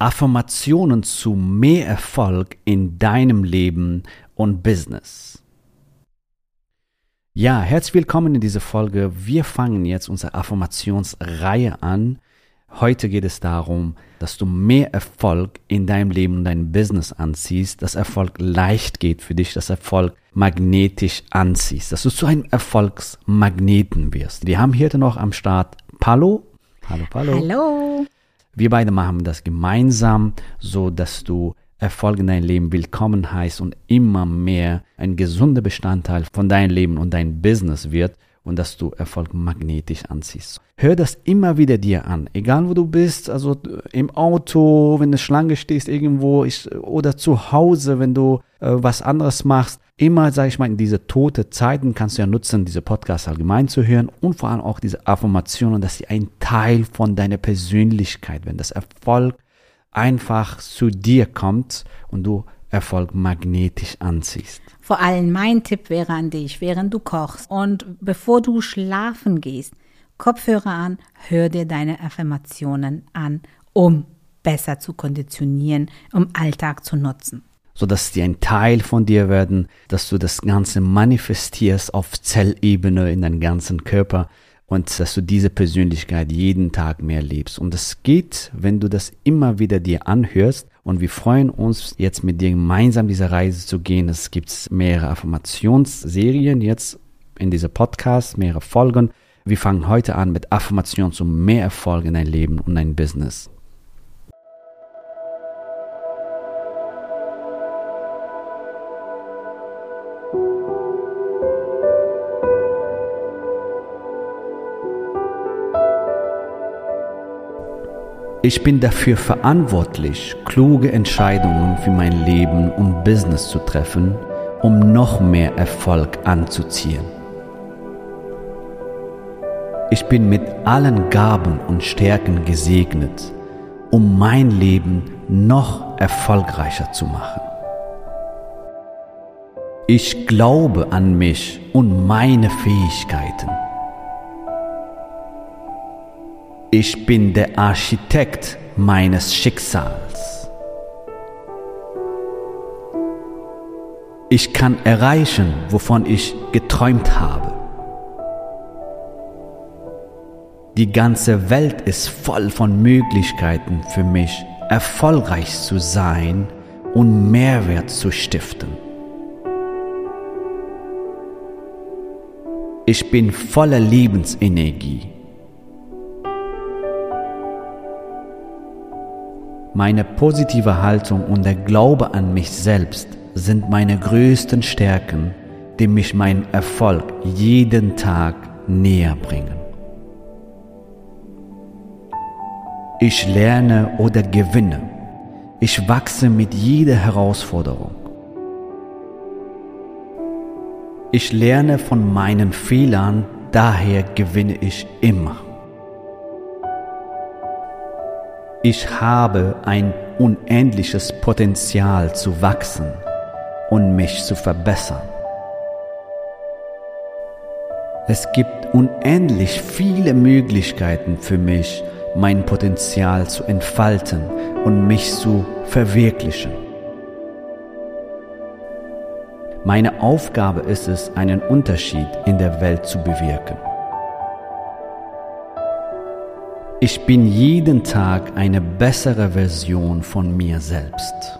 Affirmationen zu mehr Erfolg in deinem Leben und Business. Ja, herzlich willkommen in dieser Folge. Wir fangen jetzt unsere Affirmationsreihe an. Heute geht es darum, dass du mehr Erfolg in deinem Leben und deinem Business anziehst, dass Erfolg leicht geht für dich, dass Erfolg magnetisch anziehst, dass du zu einem Erfolgsmagneten wirst. Wir haben hier noch am Start Palo. Hallo, Palo. Hallo. Wir beide machen das gemeinsam, so dass du Erfolg in dein Leben willkommen heißt und immer mehr ein gesunder Bestandteil von deinem Leben und dein Business wird und dass du Erfolg magnetisch anziehst. Hör das immer wieder dir an, egal wo du bist, also im Auto, wenn du Schlange stehst irgendwo ich, oder zu Hause, wenn du äh, was anderes machst immer, sage ich mal, in diese tote Zeiten kannst du ja nutzen, diese Podcasts allgemein zu hören und vor allem auch diese Affirmationen, dass sie ein Teil von deiner Persönlichkeit werden, dass Erfolg einfach zu dir kommt und du Erfolg magnetisch anziehst. Vor allem mein Tipp wäre an dich, während du kochst und bevor du schlafen gehst, Kopfhörer an, hör dir deine Affirmationen an, um besser zu konditionieren, um Alltag zu nutzen sodass die ein Teil von dir werden, dass du das Ganze manifestierst auf Zellebene in deinem ganzen Körper und dass du diese Persönlichkeit jeden Tag mehr lebst. Und es geht, wenn du das immer wieder dir anhörst. Und wir freuen uns jetzt mit dir gemeinsam diese Reise zu gehen. Es gibt mehrere Affirmationsserien jetzt in dieser Podcast, mehrere Folgen. Wir fangen heute an mit Affirmationen zu mehr Erfolg in dein Leben und dein Business. Ich bin dafür verantwortlich, kluge Entscheidungen für mein Leben und Business zu treffen, um noch mehr Erfolg anzuziehen. Ich bin mit allen Gaben und Stärken gesegnet, um mein Leben noch erfolgreicher zu machen. Ich glaube an mich und meine Fähigkeiten. Ich bin der Architekt meines Schicksals. Ich kann erreichen, wovon ich geträumt habe. Die ganze Welt ist voll von Möglichkeiten für mich, erfolgreich zu sein und Mehrwert zu stiften. Ich bin voller Lebensenergie Meine positive Haltung und der Glaube an mich selbst sind meine größten Stärken, die mich meinen Erfolg jeden Tag näher bringen. Ich lerne oder gewinne. Ich wachse mit jeder Herausforderung. Ich lerne von meinen Fehlern, daher gewinne ich immer. Ich habe ein unendliches Potenzial zu wachsen und mich zu verbessern. Es gibt unendlich viele Möglichkeiten für mich, mein Potenzial zu entfalten und mich zu verwirklichen. Meine Aufgabe ist es, einen Unterschied in der Welt zu bewirken. Ich bin jeden Tag eine bessere Version von mir selbst.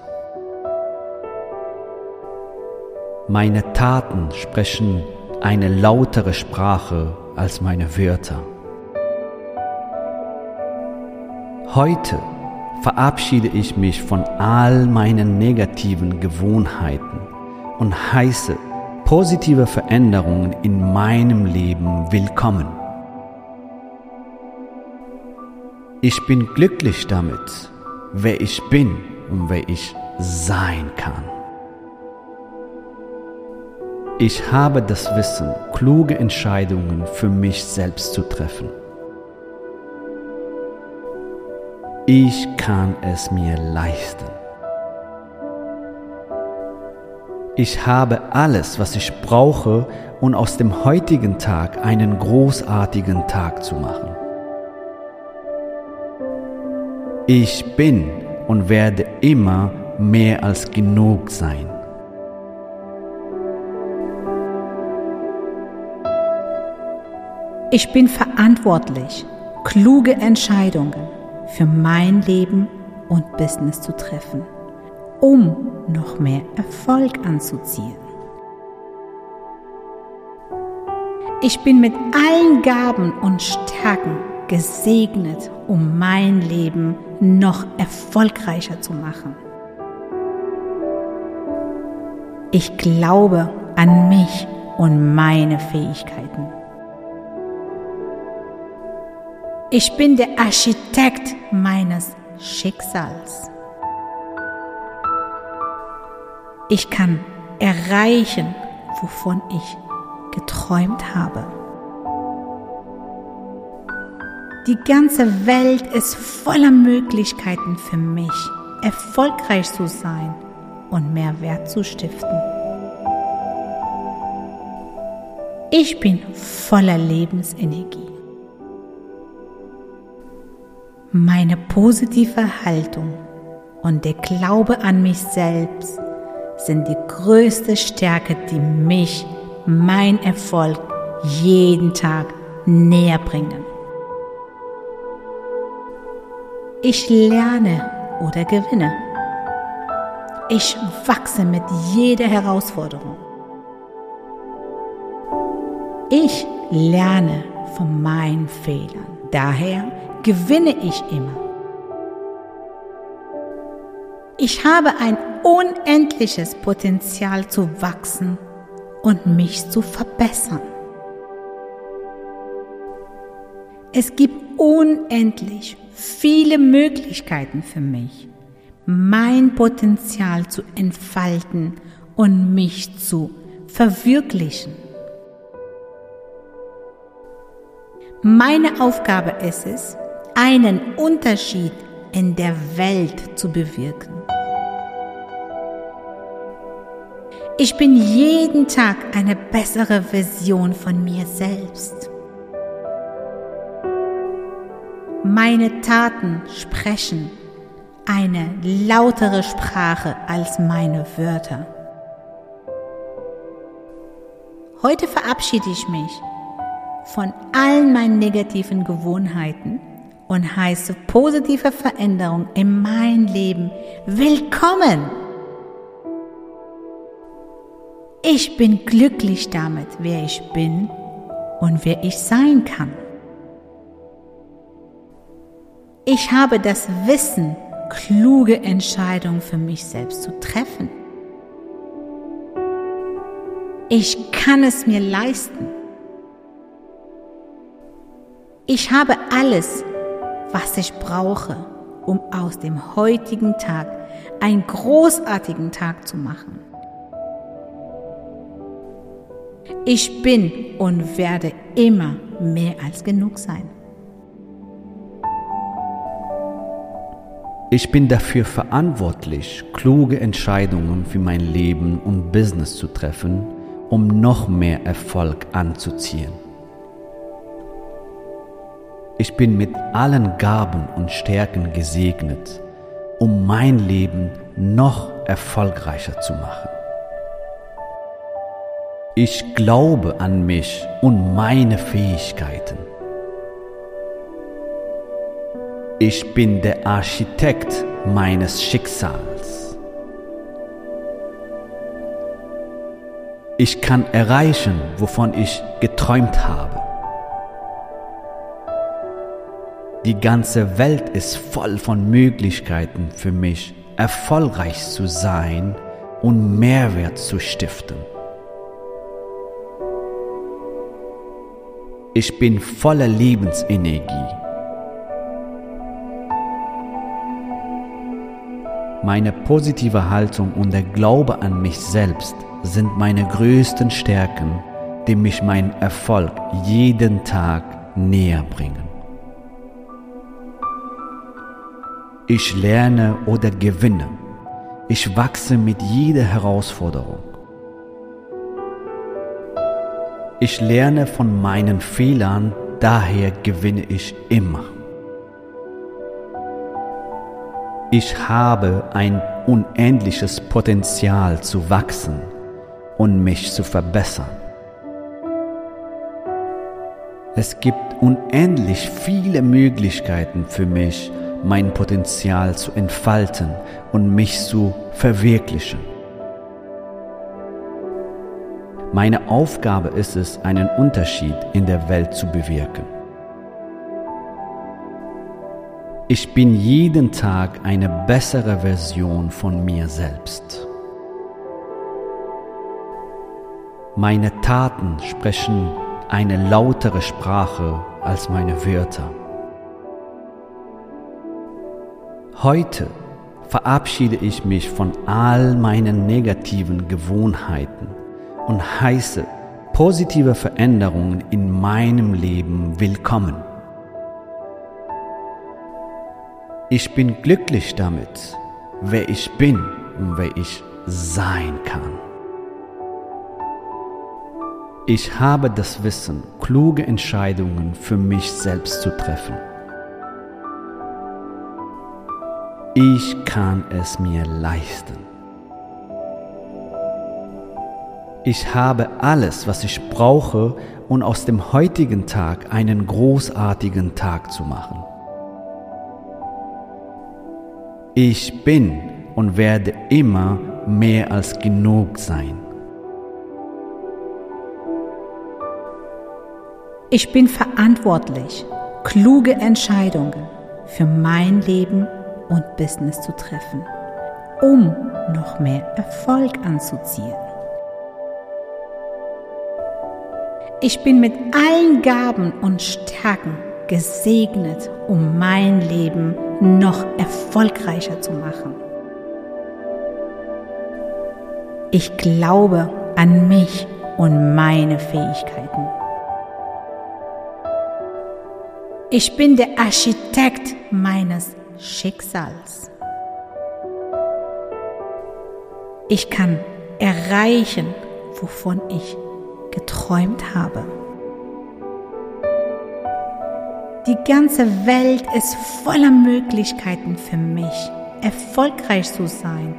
Meine Taten sprechen eine lautere Sprache als meine Wörter. Heute verabschiede ich mich von all meinen negativen Gewohnheiten und heiße positive Veränderungen in meinem Leben willkommen. Ich bin glücklich damit, wer ich bin und wer ich sein kann. Ich habe das Wissen, kluge Entscheidungen für mich selbst zu treffen. Ich kann es mir leisten. Ich habe alles, was ich brauche, um aus dem heutigen Tag einen großartigen Tag zu machen. Ich bin und werde immer mehr als genug sein. Ich bin verantwortlich, kluge Entscheidungen für mein Leben und Business zu treffen, um noch mehr Erfolg anzuziehen. Ich bin mit allen Gaben und Stärken gesegnet, um mein Leben noch erfolgreicher zu machen. Ich glaube an mich und meine Fähigkeiten. Ich bin der Architekt meines Schicksals. Ich kann erreichen, wovon ich geträumt habe. Die ganze Welt ist voller Möglichkeiten für mich, erfolgreich zu sein und mehr Wert zu stiften. Ich bin voller Lebensenergie. Meine positive Haltung und der Glaube an mich selbst sind die größte Stärke, die mich, mein Erfolg jeden Tag näher bringen. Ich lerne oder gewinne. Ich wachse mit jeder Herausforderung. Ich lerne von meinen Fehlern. Daher gewinne ich immer. Ich habe ein unendliches Potenzial zu wachsen und mich zu verbessern. Es gibt unendlich viele Möglichkeiten für mich, mein Potenzial zu entfalten und mich zu verwirklichen. Meine Aufgabe ist es, einen Unterschied in der Welt zu bewirken. Ich bin jeden Tag eine bessere Version von mir selbst. Meine Taten sprechen eine lautere Sprache als meine Wörter. Heute verabschiede ich mich von allen meinen negativen Gewohnheiten und heiße positive Veränderung in mein Leben willkommen. Ich bin glücklich damit, wer ich bin und wer ich sein kann. Ich habe das Wissen, kluge Entscheidungen für mich selbst zu treffen. Ich kann es mir leisten. Ich habe alles, was ich brauche, um aus dem heutigen Tag einen großartigen Tag zu machen. Ich bin und werde immer mehr als genug sein. Ich bin dafür verantwortlich, kluge Entscheidungen für mein Leben und Business zu treffen, um noch mehr Erfolg anzuziehen. Ich bin mit allen Gaben und Stärken gesegnet, um mein Leben noch erfolgreicher zu machen. Ich glaube an mich und meine Fähigkeiten. Ich bin der Architekt meines Schicksals. Ich kann erreichen, wovon ich geträumt habe. Die ganze Welt ist voll von Möglichkeiten für mich, erfolgreich zu sein und Mehrwert zu stiften. Ich bin voller Lebensenergie. Meine positive Haltung und der Glaube an mich selbst sind meine größten Stärken, die mich meinen Erfolg jeden Tag näher bringen. Ich lerne oder gewinne. Ich wachse mit jeder Herausforderung. Ich lerne von meinen Fehlern, daher gewinne ich immer. Ich habe ein unendliches Potenzial zu wachsen und mich zu verbessern. Es gibt unendlich viele Möglichkeiten für mich, mein Potenzial zu entfalten und mich zu verwirklichen. Meine Aufgabe ist es, einen Unterschied in der Welt zu bewirken. Ich bin jeden Tag eine bessere Version von mir selbst. Meine Taten sprechen eine lautere Sprache als meine Wörter. Heute verabschiede ich mich von all meinen negativen Gewohnheiten und heiße positive Veränderungen in meinem Leben willkommen. Ich bin glücklich damit, wer ich bin und wer ich sein kann. Ich habe das Wissen, kluge Entscheidungen für mich selbst zu treffen. Ich kann es mir leisten. Ich habe alles, was ich brauche, um aus dem heutigen Tag einen großartigen Tag zu machen. Ich bin und werde immer mehr als genug sein. Ich bin verantwortlich, kluge Entscheidungen für mein Leben und Business zu treffen, um noch mehr Erfolg anzuziehen. Ich bin mit allen Gaben und Stärken gesegnet, um mein Leben noch erfolgreicher zu machen. Ich glaube an mich und meine Fähigkeiten. Ich bin der Architekt meines Schicksals. Ich kann erreichen, wovon ich geträumt habe. Die ganze Welt ist voller Möglichkeiten für mich, erfolgreich zu sein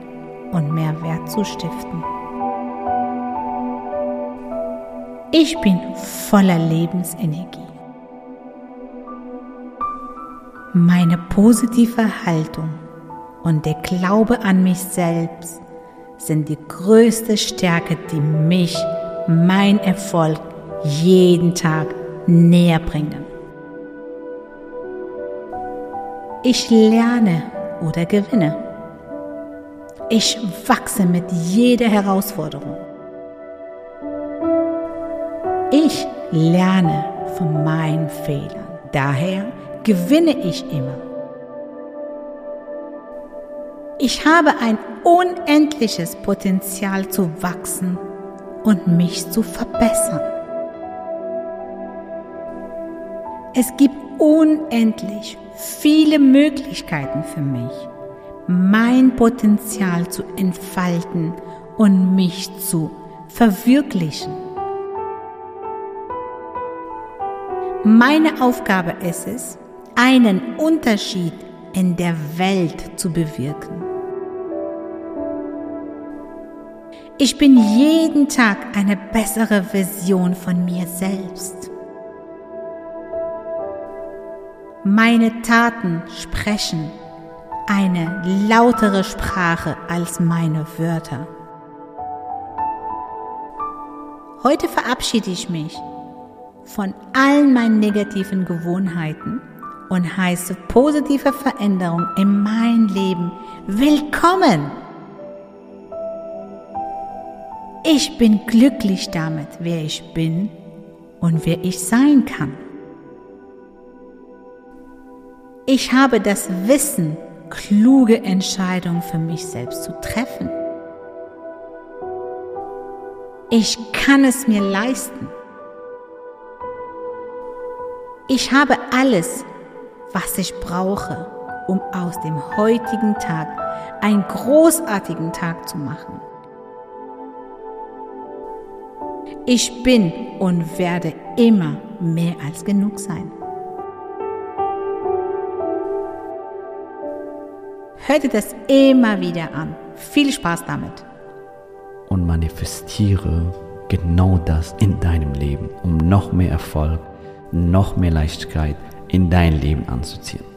und mehr Wert zu stiften. Ich bin voller Lebensenergie. Meine positive Haltung und der Glaube an mich selbst sind die größte Stärke, die mich, mein Erfolg jeden Tag näher bringen. Ich lerne oder gewinne. Ich wachse mit jeder Herausforderung. Ich lerne von meinen Fehlern. Daher gewinne ich immer. Ich habe ein unendliches Potenzial zu wachsen und mich zu verbessern. Es gibt unendlich viele Möglichkeiten für mich, mein Potenzial zu entfalten und mich zu verwirklichen. Meine Aufgabe ist es, einen Unterschied in der Welt zu bewirken. Ich bin jeden Tag eine bessere Version von mir selbst. Meine Taten sprechen eine lautere Sprache als meine Wörter. Heute verabschiede ich mich von allen meinen negativen Gewohnheiten und heiße positive Veränderung in mein Leben willkommen. Ich bin glücklich damit, wer ich bin und wer ich sein kann. Ich habe das Wissen, kluge Entscheidungen für mich selbst zu treffen. Ich kann es mir leisten. Ich habe alles, was ich brauche, um aus dem heutigen Tag einen großartigen Tag zu machen. Ich bin und werde immer mehr als genug sein. Hör dir das immer wieder an. Viel Spaß damit. Und manifestiere genau das in deinem Leben, um noch mehr Erfolg, noch mehr Leichtigkeit in dein Leben anzuziehen.